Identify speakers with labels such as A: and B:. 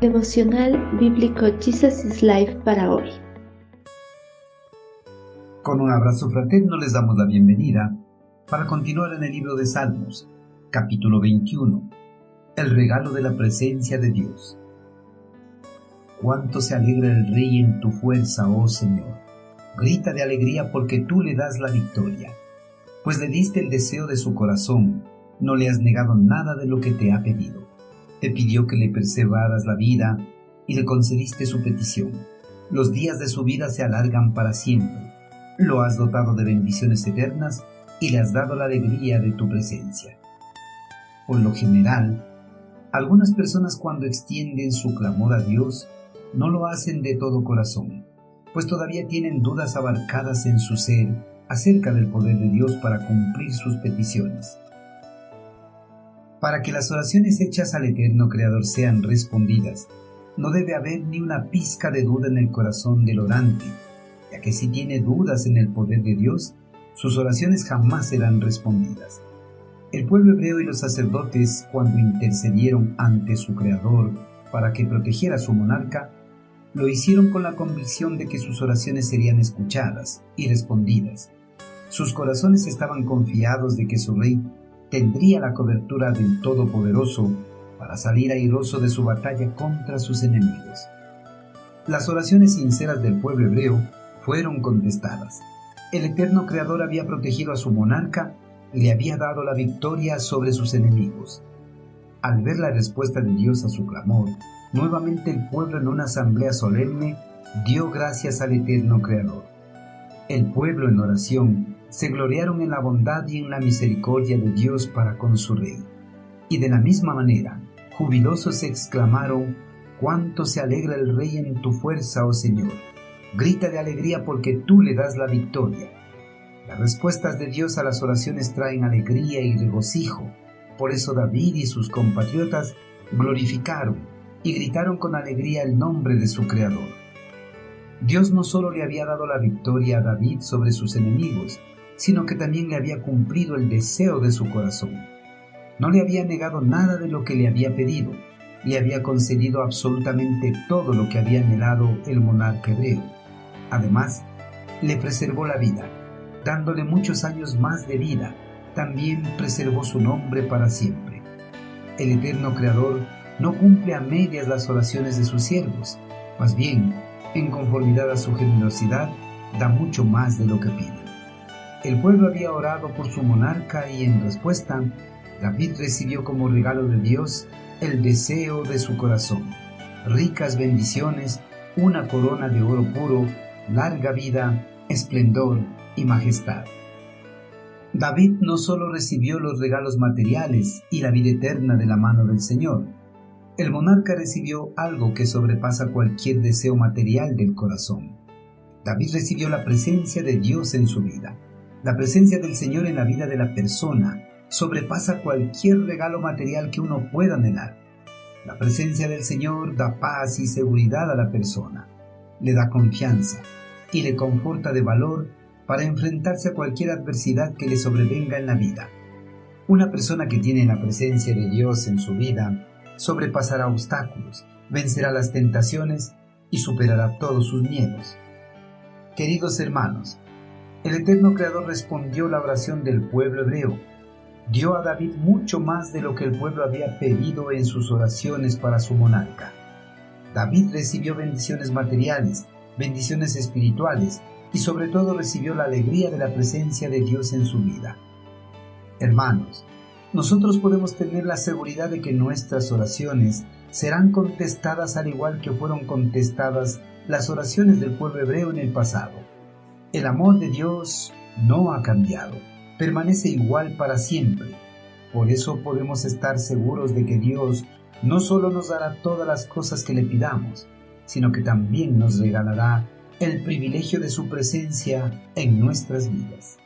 A: Devocional Bíblico Jesus is Life para hoy.
B: Con un abrazo fraterno les damos la bienvenida para continuar en el libro de Salmos, capítulo 21, el regalo de la presencia de Dios. Cuánto se alegra el Rey en tu fuerza, oh Señor. Grita de alegría porque tú le das la victoria, pues le diste el deseo de su corazón, no le has negado nada de lo que te ha pedido te pidió que le preservaras la vida y le concediste su petición. Los días de su vida se alargan para siempre. Lo has dotado de bendiciones eternas y le has dado la alegría de tu presencia. Por lo general, algunas personas cuando extienden su clamor a Dios no lo hacen de todo corazón, pues todavía tienen dudas abarcadas en su ser acerca del poder de Dios para cumplir sus peticiones. Para que las oraciones hechas al eterno Creador sean respondidas, no debe haber ni una pizca de duda en el corazón del orante, ya que si tiene dudas en el poder de Dios, sus oraciones jamás serán respondidas. El pueblo hebreo y los sacerdotes, cuando intercedieron ante su Creador para que protegiera a su monarca, lo hicieron con la convicción de que sus oraciones serían escuchadas y respondidas. Sus corazones estaban confiados de que su rey tendría la cobertura del Todopoderoso para salir airoso de su batalla contra sus enemigos. Las oraciones sinceras del pueblo hebreo fueron contestadas. El eterno Creador había protegido a su monarca y le había dado la victoria sobre sus enemigos. Al ver la respuesta de Dios a su clamor, nuevamente el pueblo en una asamblea solemne dio gracias al eterno Creador. El pueblo en oración se gloriaron en la bondad y en la misericordia de Dios para con su rey. Y de la misma manera, jubilosos exclamaron, cuánto se alegra el rey en tu fuerza, oh Señor. Grita de alegría porque tú le das la victoria. Las respuestas de Dios a las oraciones traen alegría y regocijo. Por eso David y sus compatriotas glorificaron y gritaron con alegría el nombre de su Creador. Dios no solo le había dado la victoria a David sobre sus enemigos, sino que también le había cumplido el deseo de su corazón. No le había negado nada de lo que le había pedido, le había concedido absolutamente todo lo que había anhelado el monarca hebreo. Además, le preservó la vida, dándole muchos años más de vida, también preservó su nombre para siempre. El eterno Creador no cumple a medias las oraciones de sus siervos, más bien, en conformidad a su generosidad, da mucho más de lo que pide. El pueblo había orado por su monarca y en respuesta, David recibió como regalo de Dios el deseo de su corazón, ricas bendiciones, una corona de oro puro, larga vida, esplendor y majestad. David no solo recibió los regalos materiales y la vida eterna de la mano del Señor, el monarca recibió algo que sobrepasa cualquier deseo material del corazón. David recibió la presencia de Dios en su vida. La presencia del Señor en la vida de la persona sobrepasa cualquier regalo material que uno pueda anhelar. La presencia del Señor da paz y seguridad a la persona, le da confianza y le conforta de valor para enfrentarse a cualquier adversidad que le sobrevenga en la vida. Una persona que tiene la presencia de Dios en su vida sobrepasará obstáculos, vencerá las tentaciones y superará todos sus miedos. Queridos hermanos, el eterno Creador respondió la oración del pueblo hebreo. Dio a David mucho más de lo que el pueblo había pedido en sus oraciones para su monarca. David recibió bendiciones materiales, bendiciones espirituales y sobre todo recibió la alegría de la presencia de Dios en su vida. Hermanos, nosotros podemos tener la seguridad de que nuestras oraciones serán contestadas al igual que fueron contestadas las oraciones del pueblo hebreo en el pasado. El amor de Dios no ha cambiado, permanece igual para siempre. Por eso podemos estar seguros de que Dios no solo nos dará todas las cosas que le pidamos, sino que también nos regalará el privilegio de su presencia en nuestras vidas.